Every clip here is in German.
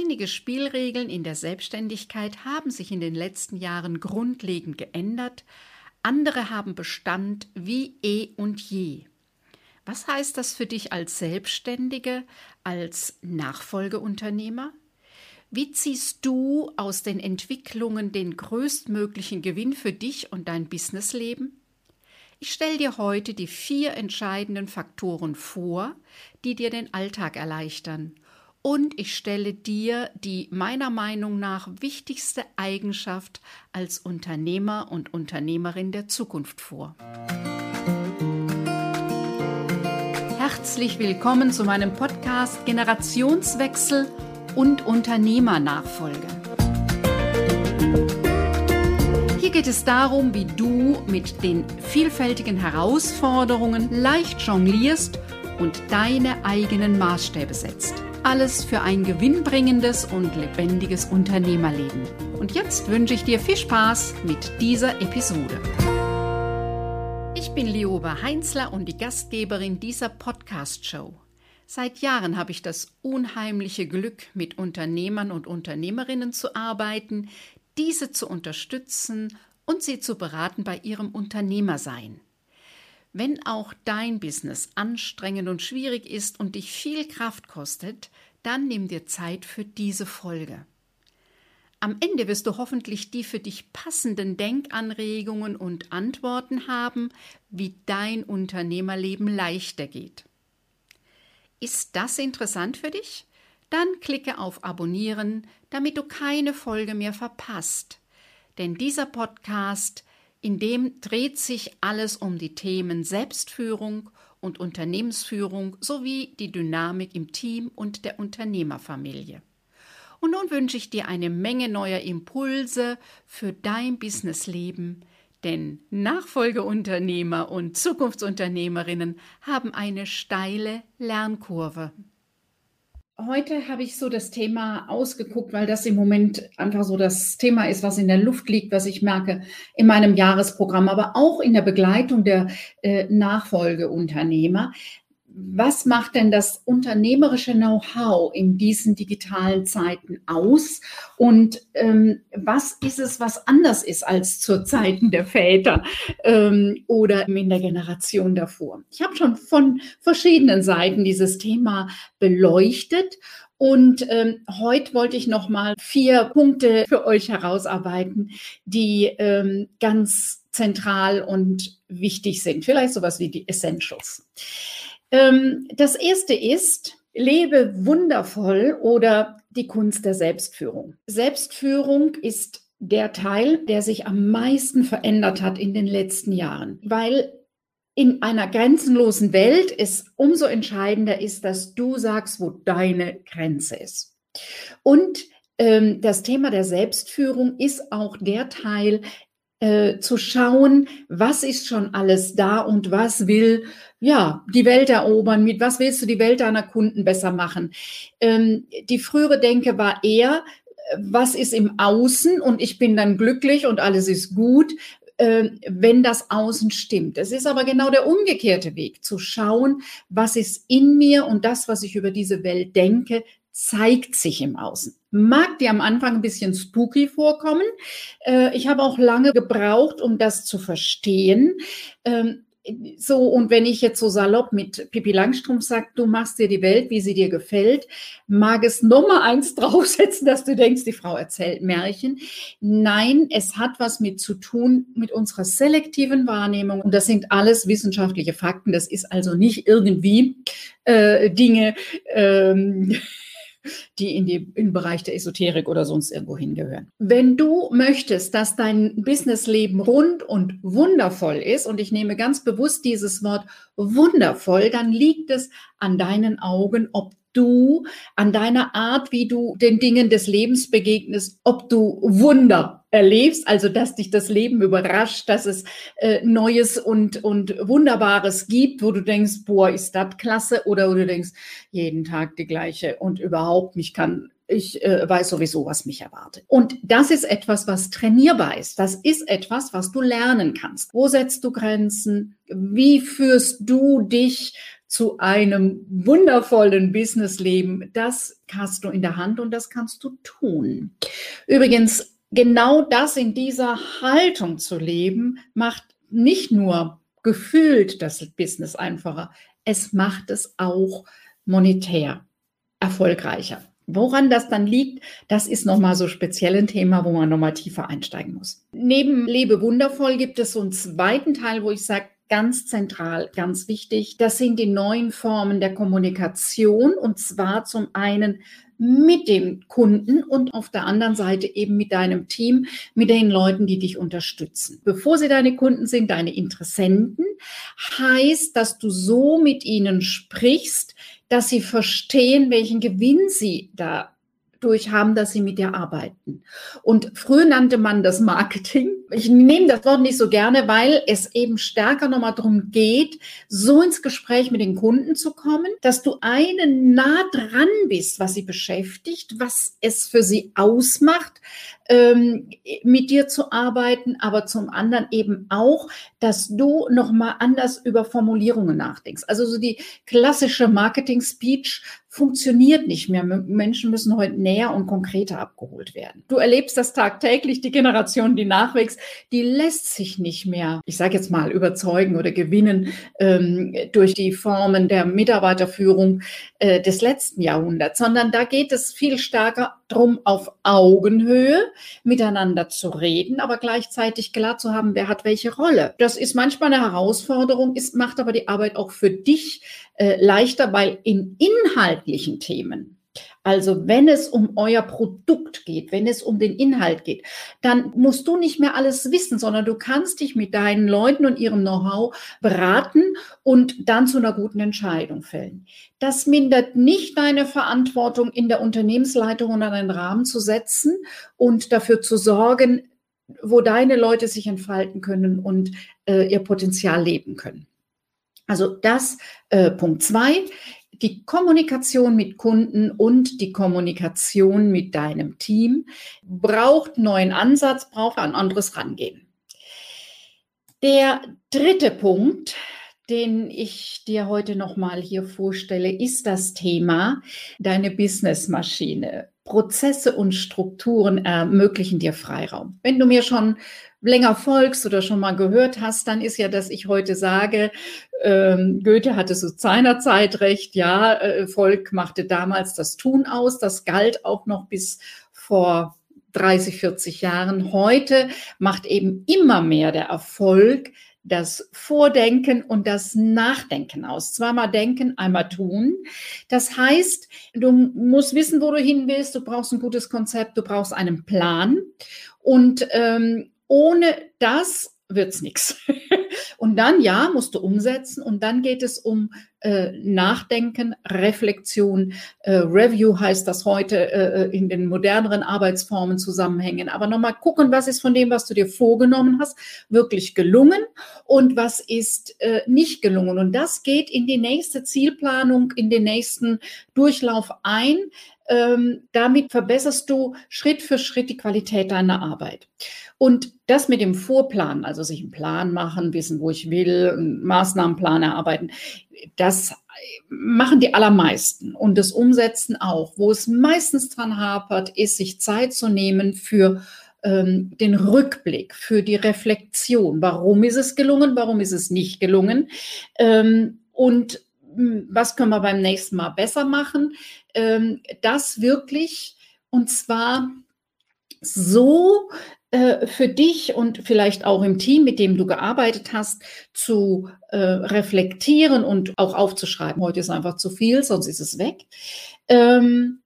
Einige Spielregeln in der Selbstständigkeit haben sich in den letzten Jahren grundlegend geändert, andere haben Bestand wie eh und je. Was heißt das für dich als Selbstständige, als Nachfolgeunternehmer? Wie ziehst du aus den Entwicklungen den größtmöglichen Gewinn für dich und dein Businessleben? Ich stelle dir heute die vier entscheidenden Faktoren vor, die dir den Alltag erleichtern. Und ich stelle dir die meiner Meinung nach wichtigste Eigenschaft als Unternehmer und Unternehmerin der Zukunft vor. Herzlich willkommen zu meinem Podcast Generationswechsel und Unternehmernachfolge. Hier geht es darum, wie du mit den vielfältigen Herausforderungen leicht jonglierst und deine eigenen Maßstäbe setzt. Alles für ein gewinnbringendes und lebendiges Unternehmerleben. Und jetzt wünsche ich dir viel Spaß mit dieser Episode. Ich bin Lioba Heinzler und die Gastgeberin dieser Podcast-Show. Seit Jahren habe ich das unheimliche Glück, mit Unternehmern und Unternehmerinnen zu arbeiten, diese zu unterstützen und sie zu beraten bei ihrem Unternehmersein. Wenn auch dein Business anstrengend und schwierig ist und dich viel Kraft kostet, dann nimm dir Zeit für diese Folge. Am Ende wirst du hoffentlich die für dich passenden Denkanregungen und Antworten haben, wie dein Unternehmerleben leichter geht. Ist das interessant für dich? Dann klicke auf Abonnieren, damit du keine Folge mehr verpasst. Denn dieser Podcast, in dem dreht sich alles um die Themen Selbstführung und Unternehmensführung sowie die Dynamik im Team und der Unternehmerfamilie. Und nun wünsche ich dir eine Menge neuer Impulse für dein Businessleben, denn Nachfolgeunternehmer und Zukunftsunternehmerinnen haben eine steile Lernkurve. Heute habe ich so das Thema ausgeguckt, weil das im Moment einfach so das Thema ist, was in der Luft liegt, was ich merke in meinem Jahresprogramm, aber auch in der Begleitung der äh, Nachfolgeunternehmer was macht denn das unternehmerische Know-how in diesen digitalen Zeiten aus? Und ähm, was ist es, was anders ist als zu Zeiten der Väter ähm, oder in der Generation davor? Ich habe schon von verschiedenen Seiten dieses Thema beleuchtet und ähm, heute wollte ich noch mal vier Punkte für euch herausarbeiten, die ähm, ganz zentral und wichtig sind. Vielleicht sowas wie die Essentials. Ähm, das erste ist, lebe wundervoll oder die Kunst der Selbstführung. Selbstführung ist der Teil, der sich am meisten verändert hat in den letzten Jahren, weil in einer grenzenlosen Welt es umso entscheidender ist, dass du sagst, wo deine Grenze ist. Und ähm, das Thema der Selbstführung ist auch der Teil, äh, zu schauen, was ist schon alles da und was will ja die Welt erobern, mit was willst du die Welt deiner Kunden besser machen. Ähm, die frühere Denke war eher, was ist im Außen und ich bin dann glücklich und alles ist gut, äh, wenn das Außen stimmt. Es ist aber genau der umgekehrte Weg, zu schauen, was ist in mir und das, was ich über diese Welt denke, zeigt sich im Außen. Mag dir am Anfang ein bisschen spooky vorkommen. Äh, ich habe auch lange gebraucht, um das zu verstehen. Ähm, so, und wenn ich jetzt so salopp mit Pippi Langstrumpf sage, du machst dir die Welt, wie sie dir gefällt, mag es Nummer eins draufsetzen, dass du denkst, die Frau erzählt Märchen. Nein, es hat was mit zu tun mit unserer selektiven Wahrnehmung. Und das sind alles wissenschaftliche Fakten. Das ist also nicht irgendwie äh, Dinge, ähm, die in, die, in den Bereich der Esoterik oder sonst irgendwo hingehören. Wenn du möchtest, dass dein Businessleben rund und wundervoll ist, und ich nehme ganz bewusst dieses Wort wundervoll, dann liegt es an deinen Augen, ob du an deiner Art, wie du den Dingen des Lebens begegnest, ob du Wunder erlebst, also dass dich das Leben überrascht, dass es äh, Neues und, und Wunderbares gibt, wo du denkst, boah, ist das klasse, oder wo du denkst, jeden Tag die gleiche und überhaupt mich kann ich äh, weiß sowieso, was mich erwartet. Und das ist etwas, was trainierbar ist. Das ist etwas, was du lernen kannst. Wo setzt du Grenzen? Wie führst du dich zu einem wundervollen Businessleben, das hast du in der Hand und das kannst du tun. Übrigens, genau das in dieser Haltung zu leben, macht nicht nur gefühlt das Business einfacher, es macht es auch monetär erfolgreicher. Woran das dann liegt, das ist nochmal so speziell ein Thema, wo man nochmal tiefer einsteigen muss. Neben Lebe wundervoll gibt es so einen zweiten Teil, wo ich sage, ganz zentral, ganz wichtig, das sind die neuen Formen der Kommunikation und zwar zum einen mit dem Kunden und auf der anderen Seite eben mit deinem Team, mit den Leuten, die dich unterstützen. Bevor sie deine Kunden sind, deine Interessenten, heißt, dass du so mit ihnen sprichst, dass sie verstehen, welchen Gewinn sie da durch haben, dass sie mit dir arbeiten. Und früher nannte man das Marketing. Ich nehme das Wort nicht so gerne, weil es eben stärker nochmal darum geht, so ins Gespräch mit den Kunden zu kommen, dass du einen nah dran bist, was sie beschäftigt, was es für sie ausmacht, ähm, mit dir zu arbeiten, aber zum anderen eben auch, dass du nochmal anders über Formulierungen nachdenkst. Also so die klassische Marketing-Speech funktioniert nicht mehr. Menschen müssen heute näher und konkreter abgeholt werden. Du erlebst das tagtäglich, die Generation, die nachwächst, die lässt sich nicht mehr, ich sage jetzt mal, überzeugen oder gewinnen ähm, durch die Formen der Mitarbeiterführung äh, des letzten Jahrhunderts, sondern da geht es viel stärker drum, auf Augenhöhe miteinander zu reden, aber gleichzeitig klar zu haben, wer hat welche Rolle. Das ist manchmal eine Herausforderung, ist, macht aber die Arbeit auch für dich äh, leichter, weil in inhaltlichen Themen also wenn es um euer Produkt geht, wenn es um den Inhalt geht, dann musst du nicht mehr alles wissen, sondern du kannst dich mit deinen Leuten und ihrem Know-how beraten und dann zu einer guten Entscheidung fällen. Das mindert nicht deine Verantwortung in der Unternehmensleitung und einen Rahmen zu setzen und dafür zu sorgen, wo deine Leute sich entfalten können und äh, ihr Potenzial leben können. Also das äh, Punkt zwei die Kommunikation mit Kunden und die Kommunikation mit deinem Team braucht neuen Ansatz, braucht ein anderes Rangehen. Der dritte Punkt, den ich dir heute nochmal hier vorstelle, ist das Thema deine Businessmaschine. Prozesse und Strukturen ermöglichen dir Freiraum. Wenn du mir schon länger folgst oder schon mal gehört hast, dann ist ja, dass ich heute sage, ähm, Goethe hatte so seinerzeit recht, ja, äh, Volk machte damals das Tun aus, das galt auch noch bis vor 30, 40 Jahren. Heute macht eben immer mehr der Erfolg das Vordenken und das Nachdenken aus. Zweimal denken, einmal tun. Das heißt, du musst wissen, wo du hin willst. Du brauchst ein gutes Konzept, du brauchst einen Plan. Und ähm, ohne das wird's nichts. Und dann, ja, musst du umsetzen. Und dann geht es um äh, Nachdenken, Reflexion. Äh, Review heißt das heute äh, in den moderneren Arbeitsformen zusammenhängen. Aber nochmal gucken, was ist von dem, was du dir vorgenommen hast, wirklich gelungen und was ist äh, nicht gelungen. Und das geht in die nächste Zielplanung, in den nächsten Durchlauf ein. Ähm, damit verbesserst du Schritt für Schritt die Qualität deiner Arbeit. Und das mit dem Vorplan, also sich einen Plan machen, wissen, wo ich will, einen Maßnahmenplan erarbeiten, das machen die allermeisten und das Umsetzen auch. Wo es meistens dran hapert, ist, sich Zeit zu nehmen für ähm, den Rückblick, für die Reflexion. Warum ist es gelungen? Warum ist es nicht gelungen? Ähm, und hm, was können wir beim nächsten Mal besser machen? Ähm, das wirklich und zwar so äh, für dich und vielleicht auch im Team, mit dem du gearbeitet hast, zu äh, reflektieren und auch aufzuschreiben. Heute ist einfach zu viel, sonst ist es weg. Ähm,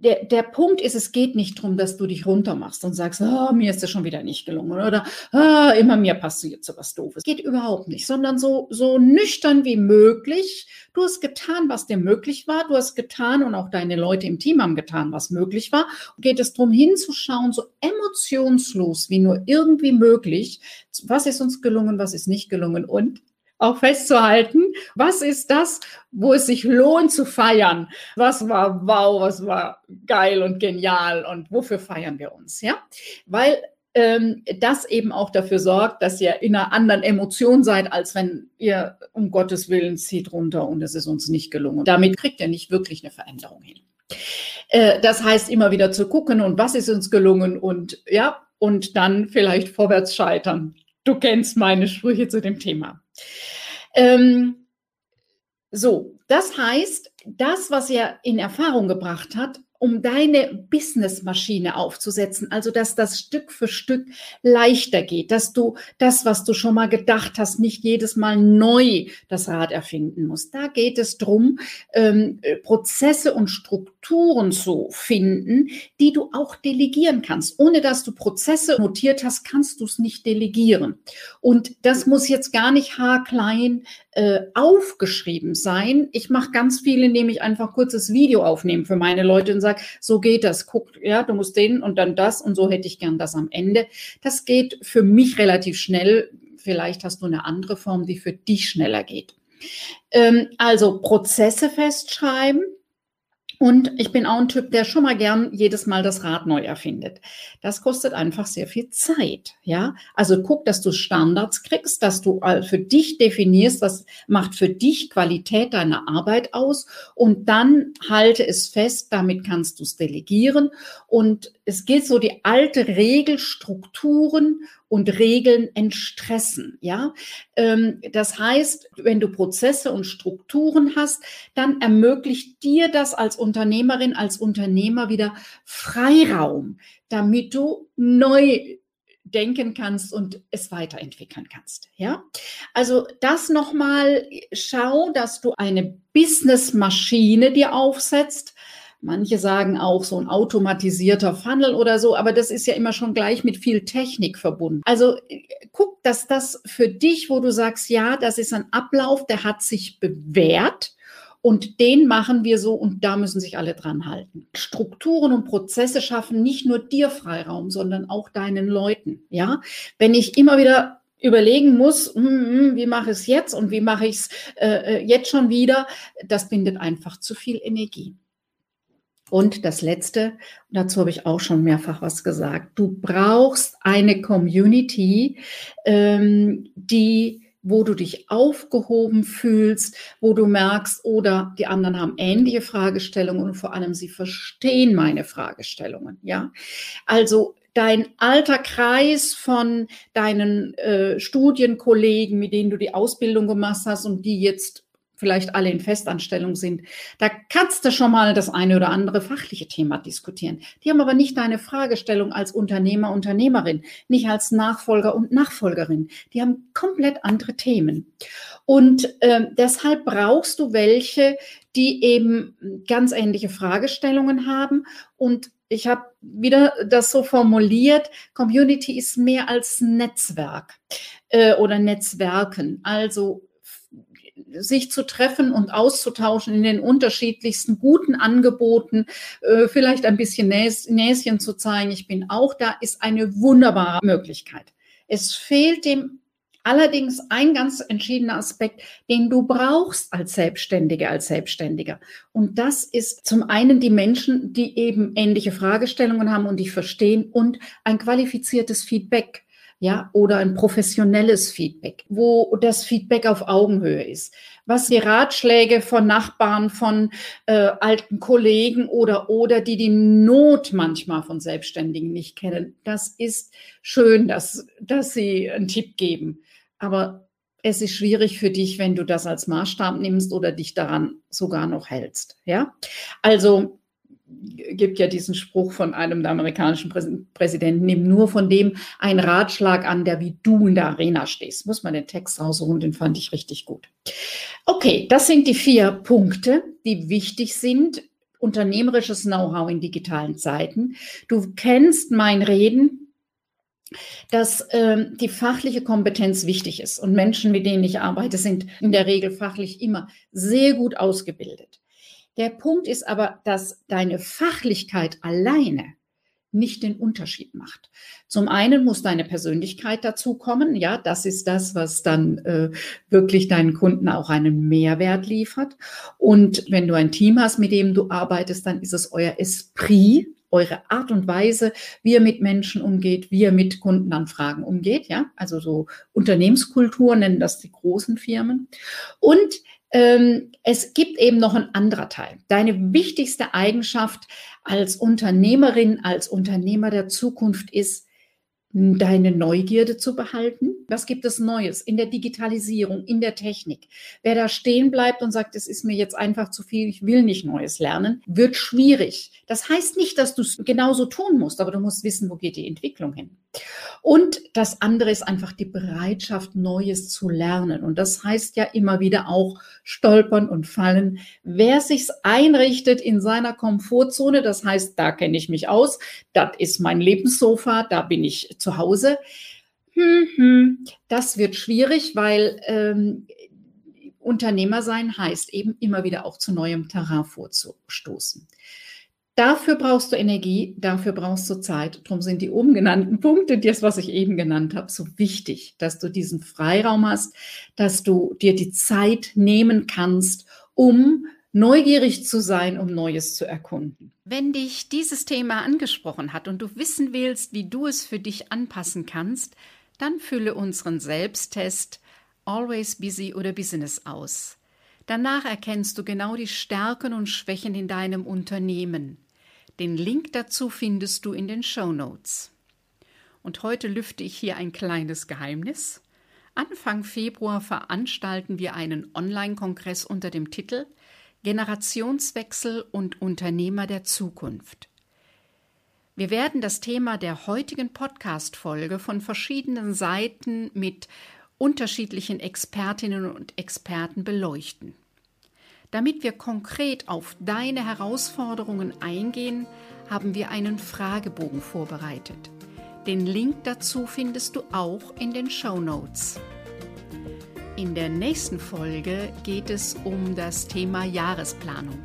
der, der Punkt ist, es geht nicht darum, dass du dich runtermachst und sagst, oh, mir ist das schon wieder nicht gelungen oder oh, immer mir passiert so was Doofes. Geht überhaupt nicht, sondern so, so nüchtern wie möglich. Du hast getan, was dir möglich war. Du hast getan und auch deine Leute im Team haben getan, was möglich war. Und geht es darum, hinzuschauen, so emotionslos wie nur irgendwie möglich. Was ist uns gelungen, was ist nicht gelungen und auch festzuhalten, was ist das, wo es sich lohnt zu feiern? Was war wow, was war geil und genial und wofür feiern wir uns, ja? Weil ähm, das eben auch dafür sorgt, dass ihr in einer anderen Emotion seid, als wenn ihr um Gottes Willen zieht runter und es ist uns nicht gelungen. Damit kriegt ihr nicht wirklich eine Veränderung hin. Äh, das heißt, immer wieder zu gucken und was ist uns gelungen und ja, und dann vielleicht vorwärts scheitern. Du kennst meine Sprüche zu dem Thema. Ähm, so, das heißt, das, was er in Erfahrung gebracht hat, um deine Businessmaschine aufzusetzen, also dass das Stück für Stück leichter geht, dass du das, was du schon mal gedacht hast, nicht jedes Mal neu das Rad erfinden musst. Da geht es drum, ähm, Prozesse und Strukturen zu finden, die du auch delegieren kannst. Ohne dass du Prozesse notiert hast, kannst du es nicht delegieren. Und das muss jetzt gar nicht haarklein äh, aufgeschrieben sein. Ich mache ganz viel, indem ich einfach kurzes Video aufnehme für meine Leute und sage, so geht das. Guck, ja, du musst den und dann das und so hätte ich gern das am Ende. Das geht für mich relativ schnell. Vielleicht hast du eine andere Form, die für dich schneller geht. Ähm, also Prozesse festschreiben und ich bin auch ein Typ, der schon mal gern jedes Mal das Rad neu erfindet. Das kostet einfach sehr viel Zeit, ja. Also guck, dass du Standards kriegst, dass du äh, für dich definierst, was macht für dich Qualität deiner Arbeit aus und dann halte es fest, damit kannst du es delegieren und es gilt so die alte Regel, Strukturen und Regeln entstressen. Ja, ähm, das heißt, wenn du Prozesse und Strukturen hast, dann ermöglicht dir das als Unternehmerin, als Unternehmer wieder Freiraum, damit du neu denken kannst und es weiterentwickeln kannst. Ja, also das nochmal, schau, dass du eine Businessmaschine dir aufsetzt, Manche sagen auch so ein automatisierter Funnel oder so, aber das ist ja immer schon gleich mit viel Technik verbunden. Also guck, dass das für dich, wo du sagst, ja, das ist ein Ablauf, der hat sich bewährt. Und den machen wir so und da müssen sich alle dran halten. Strukturen und Prozesse schaffen nicht nur dir Freiraum, sondern auch deinen Leuten. Ja, wenn ich immer wieder überlegen muss, hm, hm, wie mache ich es jetzt und wie mache ich es äh, äh, jetzt schon wieder, das bindet einfach zu viel Energie. Und das Letzte, dazu habe ich auch schon mehrfach was gesagt, du brauchst eine Community, ähm, die wo du dich aufgehoben fühlst, wo du merkst, oder die anderen haben ähnliche Fragestellungen und vor allem sie verstehen meine Fragestellungen. Ja, also dein alter Kreis von deinen äh, Studienkollegen, mit denen du die Ausbildung gemacht hast und die jetzt vielleicht alle in Festanstellung sind, da kannst du schon mal das eine oder andere fachliche Thema diskutieren. Die haben aber nicht deine Fragestellung als Unternehmer, Unternehmerin, nicht als Nachfolger und Nachfolgerin. Die haben komplett andere Themen. Und äh, deshalb brauchst du welche, die eben ganz ähnliche Fragestellungen haben. Und ich habe wieder das so formuliert, Community ist mehr als Netzwerk äh, oder Netzwerken. Also sich zu treffen und auszutauschen in den unterschiedlichsten guten Angeboten, äh, vielleicht ein bisschen Näs Näschen zu zeigen, ich bin auch da, ist eine wunderbare Möglichkeit. Es fehlt dem allerdings ein ganz entschiedener Aspekt, den du brauchst als Selbstständige, als Selbstständiger. Und das ist zum einen die Menschen, die eben ähnliche Fragestellungen haben und dich verstehen und ein qualifiziertes Feedback ja, oder ein professionelles Feedback, wo das Feedback auf Augenhöhe ist. Was die Ratschläge von Nachbarn, von äh, alten Kollegen oder oder die die Not manchmal von Selbstständigen nicht kennen, das ist schön, dass dass sie einen Tipp geben, aber es ist schwierig für dich, wenn du das als Maßstab nimmst oder dich daran sogar noch hältst. Ja, also gibt ja diesen Spruch von einem der amerikanischen Präsidenten, nimm nur von dem einen Ratschlag an, der wie du in der Arena stehst. Muss man den Text rausholen, den fand ich richtig gut. Okay, das sind die vier Punkte, die wichtig sind. Unternehmerisches Know-how in digitalen Zeiten. Du kennst mein Reden, dass ähm, die fachliche Kompetenz wichtig ist. Und Menschen, mit denen ich arbeite, sind in der Regel fachlich immer sehr gut ausgebildet. Der Punkt ist aber, dass deine Fachlichkeit alleine nicht den Unterschied macht. Zum einen muss deine Persönlichkeit dazukommen. Ja, das ist das, was dann äh, wirklich deinen Kunden auch einen Mehrwert liefert. Und wenn du ein Team hast, mit dem du arbeitest, dann ist es euer Esprit, eure Art und Weise, wie ihr mit Menschen umgeht, wie ihr mit Kundenanfragen umgeht. Ja, also so Unternehmenskultur nennen das die großen Firmen. Und ähm, es gibt eben noch ein anderer Teil. Deine wichtigste Eigenschaft als Unternehmerin, als Unternehmer der Zukunft ist, deine Neugierde zu behalten. Was gibt es Neues in der Digitalisierung, in der Technik? Wer da stehen bleibt und sagt, es ist mir jetzt einfach zu viel, ich will nicht Neues lernen, wird schwierig. Das heißt nicht, dass du es genauso tun musst, aber du musst wissen, wo geht die Entwicklung hin. Und das andere ist einfach die Bereitschaft, Neues zu lernen. Und das heißt ja immer wieder auch stolpern und fallen. Wer sich's einrichtet in seiner Komfortzone, das heißt, da kenne ich mich aus, das ist mein Lebenssofa, da bin ich zu Hause. Hm, hm, das wird schwierig, weil ähm, Unternehmer sein heißt eben immer wieder auch zu neuem Terrain vorzustoßen. Dafür brauchst du Energie, dafür brauchst du Zeit. Darum sind die oben genannten Punkte, das, was ich eben genannt habe, so wichtig, dass du diesen Freiraum hast, dass du dir die Zeit nehmen kannst, um neugierig zu sein, um Neues zu erkunden. Wenn dich dieses Thema angesprochen hat und du wissen willst, wie du es für dich anpassen kannst, dann fülle unseren Selbsttest Always Busy oder Business aus. Danach erkennst du genau die Stärken und Schwächen in deinem Unternehmen. Den Link dazu findest du in den Show Notes. Und heute lüfte ich hier ein kleines Geheimnis. Anfang Februar veranstalten wir einen Online-Kongress unter dem Titel Generationswechsel und Unternehmer der Zukunft. Wir werden das Thema der heutigen Podcast-Folge von verschiedenen Seiten mit unterschiedlichen Expertinnen und Experten beleuchten. Damit wir konkret auf deine Herausforderungen eingehen, haben wir einen Fragebogen vorbereitet. Den Link dazu findest du auch in den Show Notes. In der nächsten Folge geht es um das Thema Jahresplanung.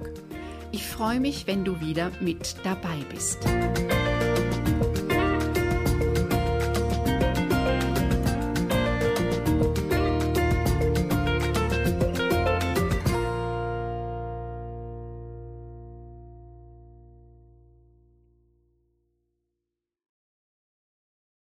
Ich freue mich, wenn du wieder mit dabei bist.